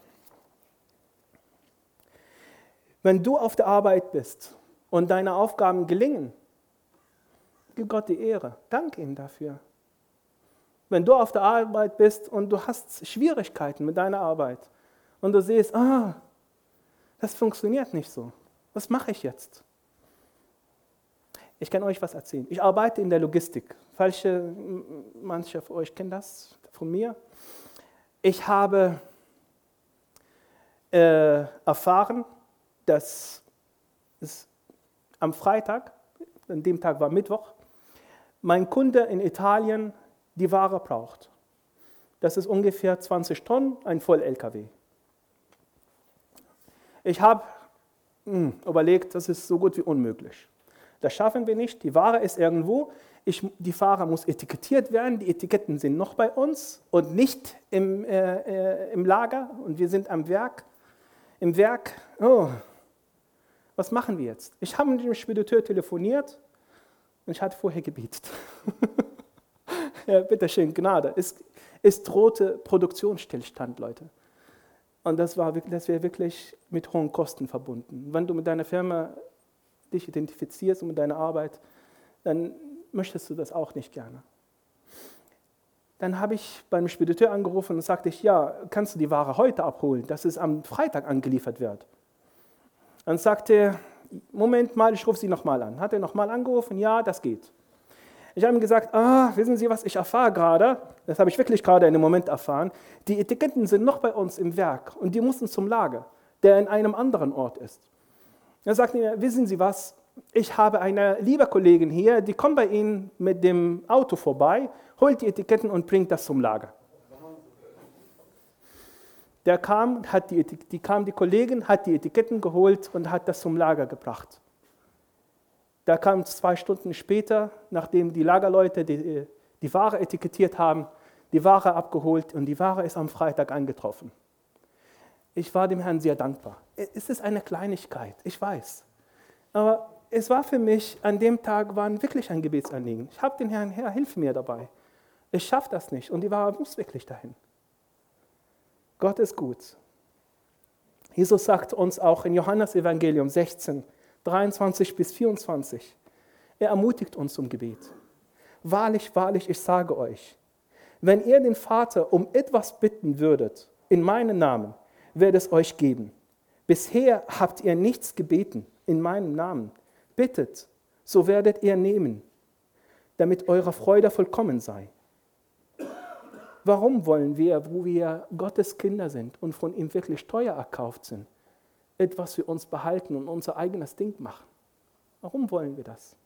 Wenn du auf der Arbeit bist und deine Aufgaben gelingen, gib Gott die Ehre. Danke ihm dafür. Wenn du auf der Arbeit bist und du hast Schwierigkeiten mit deiner Arbeit und du siehst, ah, das funktioniert nicht so, was mache ich jetzt? Ich kann euch was erzählen. Ich arbeite in der Logistik. Falsche, manche von euch kennen das von mir. Ich habe äh, erfahren, dass es am Freitag, an dem Tag war Mittwoch, mein Kunde in Italien die Ware braucht. Das ist ungefähr 20 Tonnen, ein Voll-LKW. Ich habe hm, überlegt, das ist so gut wie unmöglich. Das schaffen wir nicht. Die Ware ist irgendwo. Ich, die Fahrer muss etikettiert werden. Die Etiketten sind noch bei uns und nicht im, äh, äh, im Lager. Und wir sind am Werk. Im Werk. Oh, was machen wir jetzt? Ich habe mit dem Spediteur telefoniert und ich hatte vorher gebetet. ja, bitteschön, Gnade. Es, es drohte Produktionsstillstand, Leute. Und das, das wäre wirklich mit hohen Kosten verbunden. Wenn du mit deiner Firma dich identifizierst und mit deiner Arbeit, dann möchtest du das auch nicht gerne. Dann habe ich beim Spediteur angerufen und sagte ich, ja, kannst du die Ware heute abholen, dass es am Freitag angeliefert wird. Dann sagte er, Moment mal, ich rufe Sie nochmal an. Hat er nochmal angerufen, ja, das geht. Ich habe ihm gesagt, ah, wissen Sie was, ich erfahre gerade, das habe ich wirklich gerade in einem Moment erfahren, die Etiketten sind noch bei uns im Werk und die mussten zum Lager, der in einem anderen Ort ist. Er sagte mir, wissen Sie was, ich habe eine liebe Kollegin hier, die kommt bei Ihnen mit dem Auto vorbei, holt die Etiketten und bringt das zum Lager. Der kam, hat die, die kam die Kollegin, hat die Etiketten geholt und hat das zum Lager gebracht. Da kam zwei Stunden später, nachdem die Lagerleute die, die Ware etikettiert haben, die Ware abgeholt und die Ware ist am Freitag eingetroffen. Ich war dem Herrn sehr dankbar. Es ist eine Kleinigkeit, ich weiß. Aber es war für mich, an dem Tag war wirklich ein Gebetsanliegen. Ich habe den Herrn, Herr, hilf mir dabei. Ich schaffe das nicht und die Ware muss wirklich dahin. Gott ist gut. Jesus sagt uns auch in Johannes Evangelium 16, 23 bis 24, er ermutigt uns zum Gebet. Wahrlich, wahrlich, ich sage euch, wenn ihr den Vater um etwas bitten würdet, in meinem Namen, werde es euch geben. Bisher habt ihr nichts gebeten in meinem Namen. Bittet, so werdet ihr nehmen, damit eure Freude vollkommen sei. Warum wollen wir, wo wir Gottes Kinder sind und von ihm wirklich teuer erkauft sind, etwas für uns behalten und unser eigenes Ding machen? Warum wollen wir das?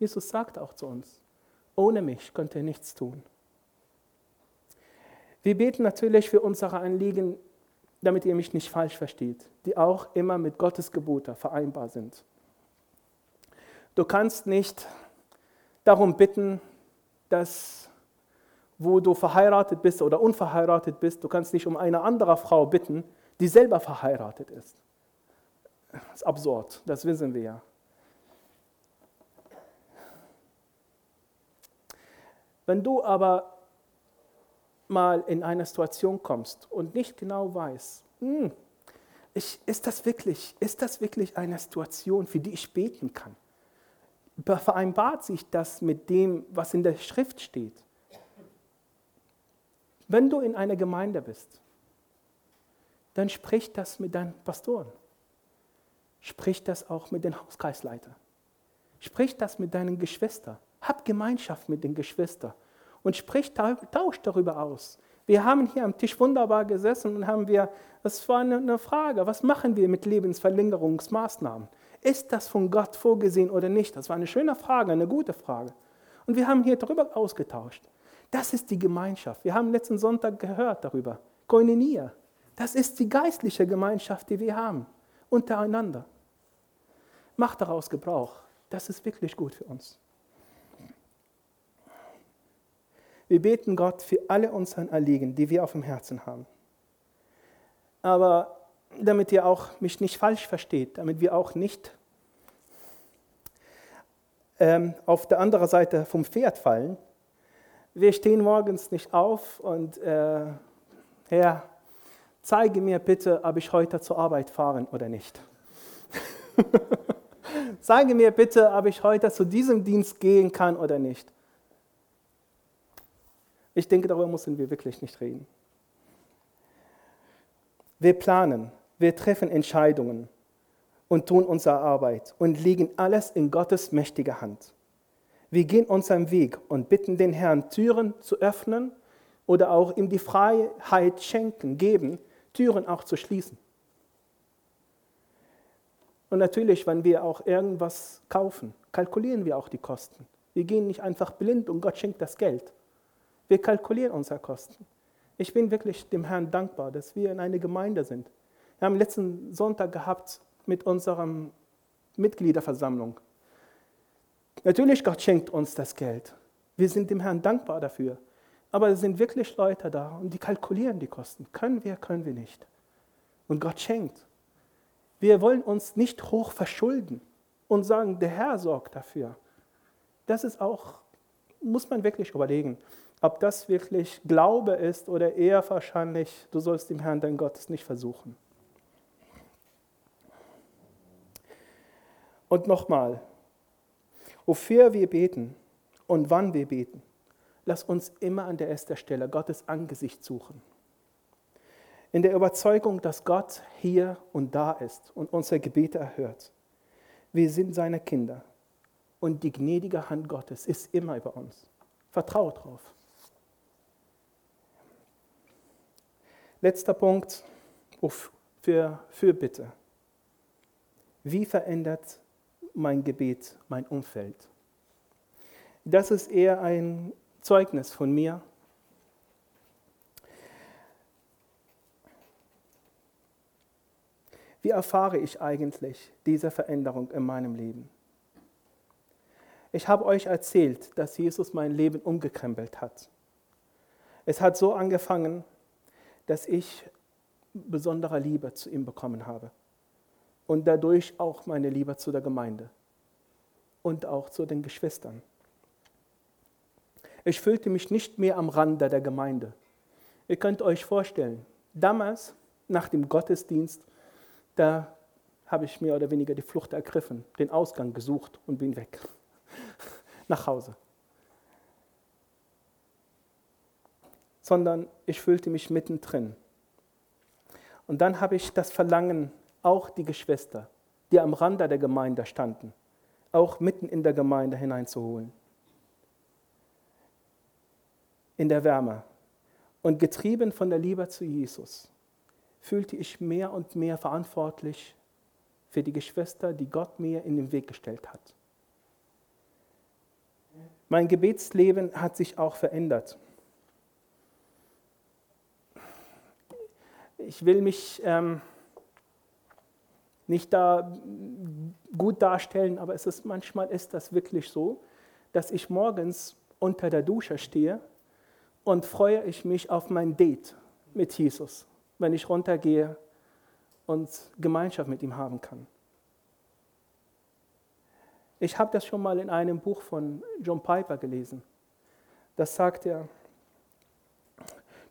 Jesus sagt auch zu uns, ohne mich könnt ihr nichts tun. Wir beten natürlich für unsere Anliegen, damit ihr mich nicht falsch versteht, die auch immer mit Gottes Gebote vereinbar sind. Du kannst nicht darum bitten, dass wo du verheiratet bist oder unverheiratet bist, du kannst nicht um eine andere Frau bitten, die selber verheiratet ist. Das ist absurd, das wissen wir ja. Wenn du aber mal in eine Situation kommst und nicht genau weißt, hm, ich, ist, das wirklich, ist das wirklich eine Situation, für die ich beten kann? Vereinbart sich das mit dem, was in der Schrift steht? Wenn du in einer Gemeinde bist, dann sprich das mit deinen Pastoren. Sprich das auch mit den Hauskreisleitern. Sprich das mit deinen Geschwistern. Hab Gemeinschaft mit den Geschwistern und sprich, tausch darüber aus. Wir haben hier am Tisch wunderbar gesessen und haben wir, das war eine Frage, was machen wir mit Lebensverlängerungsmaßnahmen? Ist das von Gott vorgesehen oder nicht? Das war eine schöne Frage, eine gute Frage. Und wir haben hier darüber ausgetauscht. Das ist die Gemeinschaft. Wir haben letzten Sonntag gehört darüber. Koinonia. Das ist die geistliche Gemeinschaft, die wir haben, untereinander. Macht daraus Gebrauch. Das ist wirklich gut für uns. Wir beten Gott für alle unsere Anliegen, die wir auf dem Herzen haben. Aber damit ihr auch mich nicht falsch versteht, damit wir auch nicht ähm, auf der anderen Seite vom Pferd fallen, wir stehen morgens nicht auf und äh, Herr, zeige mir bitte, ob ich heute zur Arbeit fahren oder nicht. Zeige mir bitte, ob ich heute zu diesem Dienst gehen kann oder nicht. Ich denke, darüber müssen wir wirklich nicht reden. Wir planen, wir treffen Entscheidungen und tun unsere Arbeit und legen alles in Gottes mächtige Hand. Wir gehen unseren Weg und bitten den Herrn, Türen zu öffnen oder auch ihm die Freiheit schenken, geben, Türen auch zu schließen. Und natürlich, wenn wir auch irgendwas kaufen, kalkulieren wir auch die Kosten. Wir gehen nicht einfach blind und Gott schenkt das Geld. Wir kalkulieren unsere Kosten. Ich bin wirklich dem Herrn dankbar, dass wir in einer Gemeinde sind. Wir haben letzten Sonntag gehabt mit unserer Mitgliederversammlung. Natürlich, Gott schenkt uns das Geld. Wir sind dem Herrn dankbar dafür. Aber es sind wirklich Leute da und die kalkulieren die Kosten. Können wir, können wir nicht. Und Gott schenkt. Wir wollen uns nicht hoch verschulden und sagen, der Herr sorgt dafür. Das ist auch, muss man wirklich überlegen, ob das wirklich Glaube ist oder eher wahrscheinlich, du sollst dem Herrn dein Gottes nicht versuchen. Und nochmal, wofür wir beten und wann wir beten, lass uns immer an der ersten Stelle Gottes Angesicht suchen. In der Überzeugung, dass Gott hier und da ist und unsere Gebete erhört. Wir sind seine Kinder und die gnädige Hand Gottes ist immer über uns. Vertraue drauf. Letzter Punkt für, für Bitte. Wie verändert mein Gebet, mein Umfeld. Das ist eher ein Zeugnis von mir. Wie erfahre ich eigentlich diese Veränderung in meinem Leben? Ich habe euch erzählt, dass Jesus mein Leben umgekrempelt hat. Es hat so angefangen, dass ich besondere Liebe zu ihm bekommen habe und dadurch auch meine Liebe zu der Gemeinde und auch zu den Geschwistern. Ich fühlte mich nicht mehr am Rande der Gemeinde. Ihr könnt euch vorstellen, damals nach dem Gottesdienst, da habe ich mehr oder weniger die Flucht ergriffen, den Ausgang gesucht und bin weg nach Hause. Sondern ich fühlte mich mittendrin. Und dann habe ich das Verlangen, auch die Geschwister, die am Rande der Gemeinde standen, auch mitten in der Gemeinde hineinzuholen. In der Wärme. Und getrieben von der Liebe zu Jesus, fühlte ich mehr und mehr verantwortlich für die Geschwister, die Gott mir in den Weg gestellt hat. Mein Gebetsleben hat sich auch verändert. Ich will mich ähm, nicht da gut darstellen, aber es ist, manchmal ist das wirklich so, dass ich morgens unter der Dusche stehe und freue ich mich auf mein Date mit Jesus, wenn ich runtergehe und Gemeinschaft mit ihm haben kann. Ich habe das schon mal in einem Buch von John Piper gelesen. Das sagt er,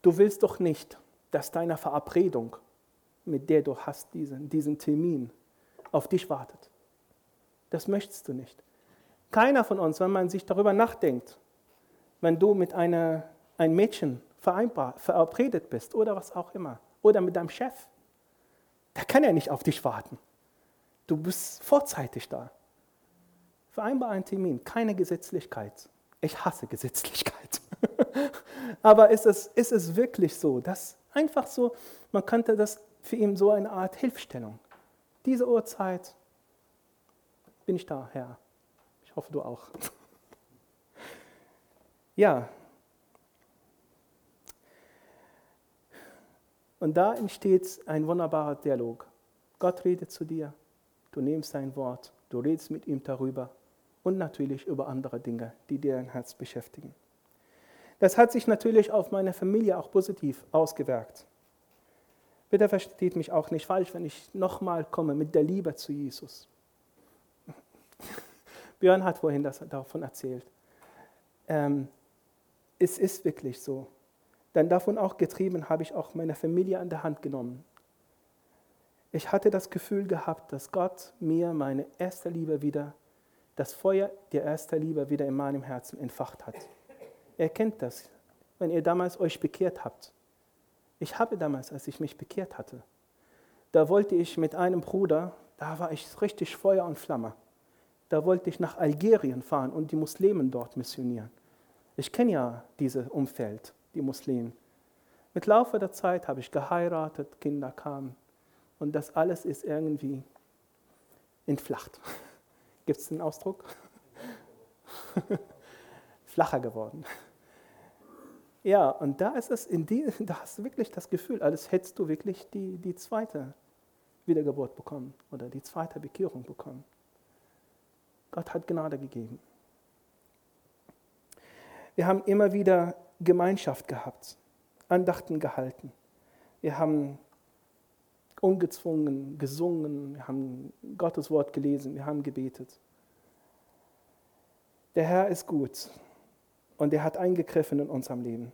du willst doch nicht, dass deine Verabredung, mit der du hast diesen, diesen Termin, auf dich wartet. Das möchtest du nicht. Keiner von uns, wenn man sich darüber nachdenkt, wenn du mit einer, einem Mädchen verabredet bist oder was auch immer, oder mit deinem Chef, der kann ja nicht auf dich warten. Du bist vorzeitig da. Vereinbar einen Termin, keine Gesetzlichkeit. Ich hasse Gesetzlichkeit. Aber ist es, ist es wirklich so, dass einfach so, man könnte das für ihn so eine Art Hilfestellung. Diese Uhrzeit bin ich da, Herr. Ich hoffe, du auch. ja. Und da entsteht ein wunderbarer Dialog. Gott redet zu dir, du nimmst sein Wort, du redest mit ihm darüber und natürlich über andere Dinge, die dir dein Herz beschäftigen. Das hat sich natürlich auf meine Familie auch positiv ausgewirkt. Bitte versteht mich auch nicht falsch, wenn ich nochmal komme mit der Liebe zu Jesus. Björn hat vorhin das, davon erzählt. Ähm, es ist wirklich so. Denn davon auch getrieben habe ich auch meine Familie an der Hand genommen. Ich hatte das Gefühl gehabt, dass Gott mir meine erste Liebe wieder das Feuer der ersten Liebe wieder in meinem Herzen entfacht hat. Er kennt das, wenn ihr damals euch bekehrt habt. Ich habe damals, als ich mich bekehrt hatte, da wollte ich mit einem Bruder, da war ich richtig Feuer und Flamme. Da wollte ich nach Algerien fahren und die Muslimen dort missionieren. Ich kenne ja dieses Umfeld, die Muslimen. Mit Laufe der Zeit habe ich geheiratet, Kinder kamen und das alles ist irgendwie entflacht. Gibt es den Ausdruck? Flacher geworden. Ja, und da ist es in die, da hast du wirklich das Gefühl, als hättest du wirklich die, die zweite Wiedergeburt bekommen oder die zweite Bekehrung bekommen. Gott hat Gnade gegeben. Wir haben immer wieder Gemeinschaft gehabt, Andachten gehalten. Wir haben ungezwungen gesungen, wir haben Gottes Wort gelesen, wir haben gebetet. Der Herr ist gut und er hat eingegriffen in unserem Leben.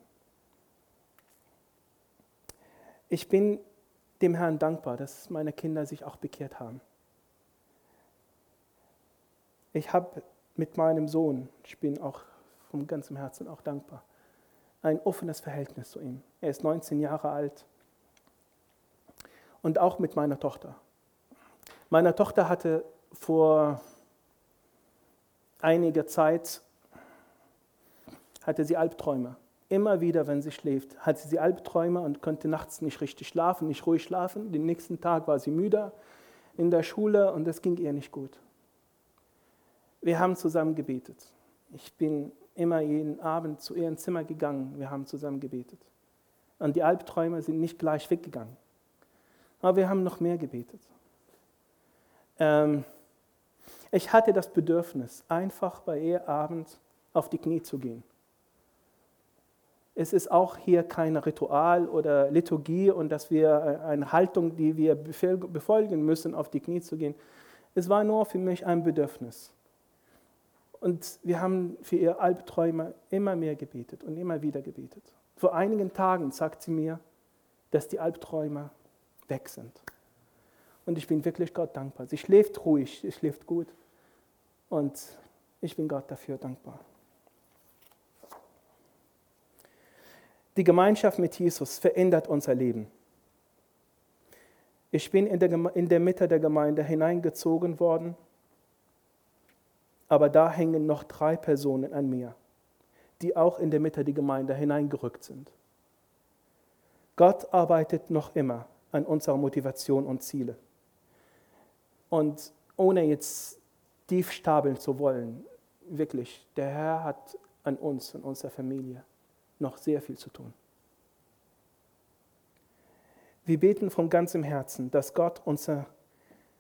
Ich bin dem Herrn dankbar, dass meine Kinder sich auch bekehrt haben. Ich habe mit meinem Sohn, ich bin auch vom ganzen Herzen auch dankbar, ein offenes Verhältnis zu ihm. Er ist 19 Jahre alt und auch mit meiner Tochter. Meine Tochter hatte vor einiger Zeit hatte sie Albträume. Immer wieder, wenn sie schläft, hatte sie Albträume und konnte nachts nicht richtig schlafen, nicht ruhig schlafen. Den nächsten Tag war sie müde in der Schule und es ging ihr nicht gut. wir haben zusammen gebetet. Ich bin immer jeden Abend zu ihrem Zimmer gegangen. Wir haben zusammen gebetet. Und die Albträume sind nicht gleich weggegangen. Aber wir haben noch mehr gebetet. Ähm, ich hatte das Bedürfnis, einfach bei ihr abends auf die Knie zu gehen. Es ist auch hier kein Ritual oder Liturgie und dass wir eine Haltung, die wir befolgen müssen, auf die Knie zu gehen. Es war nur für mich ein Bedürfnis. Und wir haben für ihr Albträume immer mehr gebetet und immer wieder gebetet. Vor einigen Tagen sagt sie mir, dass die Albträume weg sind. Und ich bin wirklich Gott dankbar. Sie schläft ruhig, sie schläft gut. Und ich bin Gott dafür dankbar. Die Gemeinschaft mit Jesus verändert unser Leben. Ich bin in der, in der Mitte der Gemeinde hineingezogen worden, aber da hängen noch drei Personen an mir, die auch in der Mitte der Gemeinde hineingerückt sind. Gott arbeitet noch immer an unserer Motivation und Ziele. Und ohne jetzt tief stapeln zu wollen, wirklich, der Herr hat an uns und unserer Familie noch sehr viel zu tun. Wir beten von ganzem Herzen, dass Gott, unser,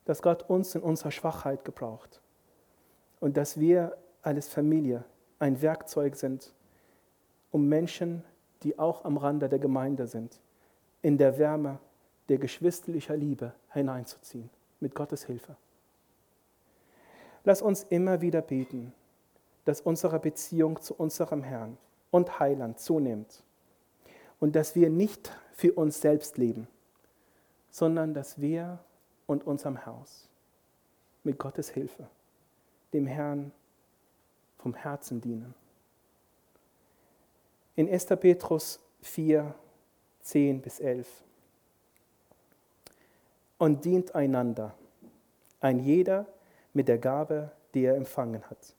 dass Gott uns in unserer Schwachheit gebraucht und dass wir als Familie ein Werkzeug sind, um Menschen, die auch am Rande der Gemeinde sind, in der Wärme der geschwisterlicher Liebe hineinzuziehen, mit Gottes Hilfe. Lass uns immer wieder beten, dass unsere Beziehung zu unserem Herrn und Heiland zunimmt. Und dass wir nicht für uns selbst leben, sondern dass wir und unserem Haus mit Gottes Hilfe dem Herrn vom Herzen dienen. In 1. Petrus 4, 10 bis 11. Und dient einander, ein jeder mit der Gabe, die er empfangen hat.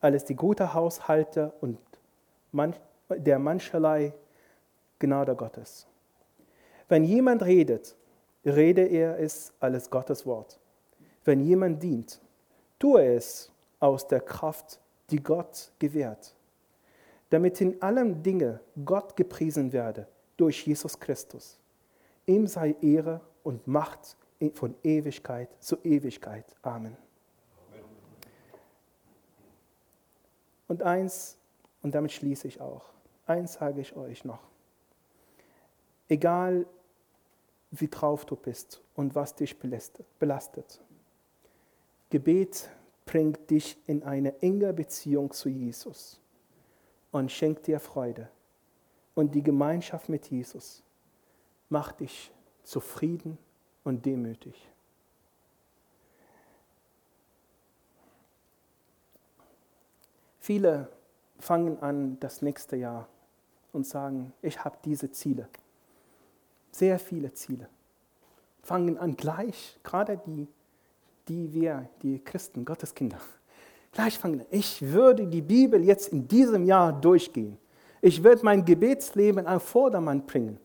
Alles die gute Haushalter und der mancherlei Gnade Gottes. Wenn jemand redet, rede er es alles Gottes Wort. Wenn jemand dient, tue es aus der Kraft, die Gott gewährt, damit in allem Dinge Gott gepriesen werde durch Jesus Christus. Ihm sei Ehre und Macht von Ewigkeit zu Ewigkeit. Amen. Und eins und damit schließe ich auch. Eins sage ich euch noch. Egal wie drauf du bist und was dich belastet, Gebet bringt dich in eine enge Beziehung zu Jesus und schenkt dir Freude. Und die Gemeinschaft mit Jesus macht dich zufrieden und demütig. Viele fangen an das nächste Jahr und sagen, ich habe diese Ziele. Sehr viele Ziele. Fangen an gleich, gerade die, die wir, die Christen, Gotteskinder, gleich fangen an. Ich würde die Bibel jetzt in diesem Jahr durchgehen. Ich werde mein Gebetsleben auf Vordermann bringen.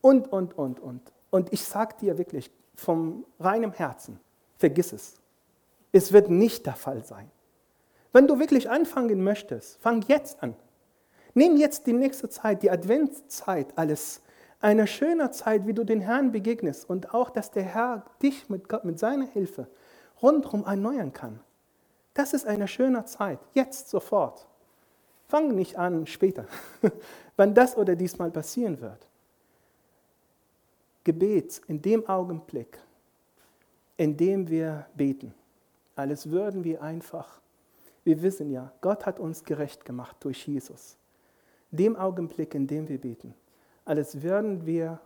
Und, und, und, und. Und ich sage dir wirklich vom reinem Herzen, vergiss es. Es wird nicht der Fall sein. Wenn du wirklich anfangen möchtest, fang jetzt an. Nimm jetzt die nächste Zeit, die Adventszeit, alles eine schöne Zeit, wie du den Herrn begegnest und auch, dass der Herr dich mit, Gott, mit seiner Hilfe rundherum erneuern kann. Das ist eine schöne Zeit, jetzt sofort. Fang nicht an später, wann das oder diesmal passieren wird. Gebet in dem Augenblick, in dem wir beten, alles würden wir einfach wir wissen ja, Gott hat uns gerecht gemacht durch Jesus. Dem Augenblick, in dem wir beten, alles werden wir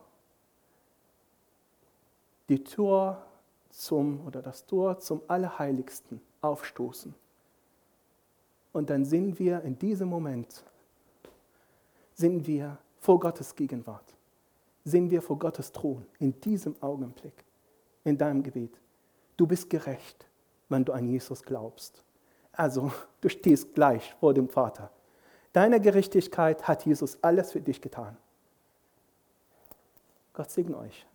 die Tür zum oder das Tor zum Allerheiligsten aufstoßen. Und dann sind wir in diesem Moment, sind wir vor Gottes Gegenwart, sind wir vor Gottes Thron, in diesem Augenblick, in deinem Gebet. Du bist gerecht, wenn du an Jesus glaubst. Also, du stehst gleich vor dem Vater. Deine Gerechtigkeit hat Jesus alles für dich getan. Gott segne euch.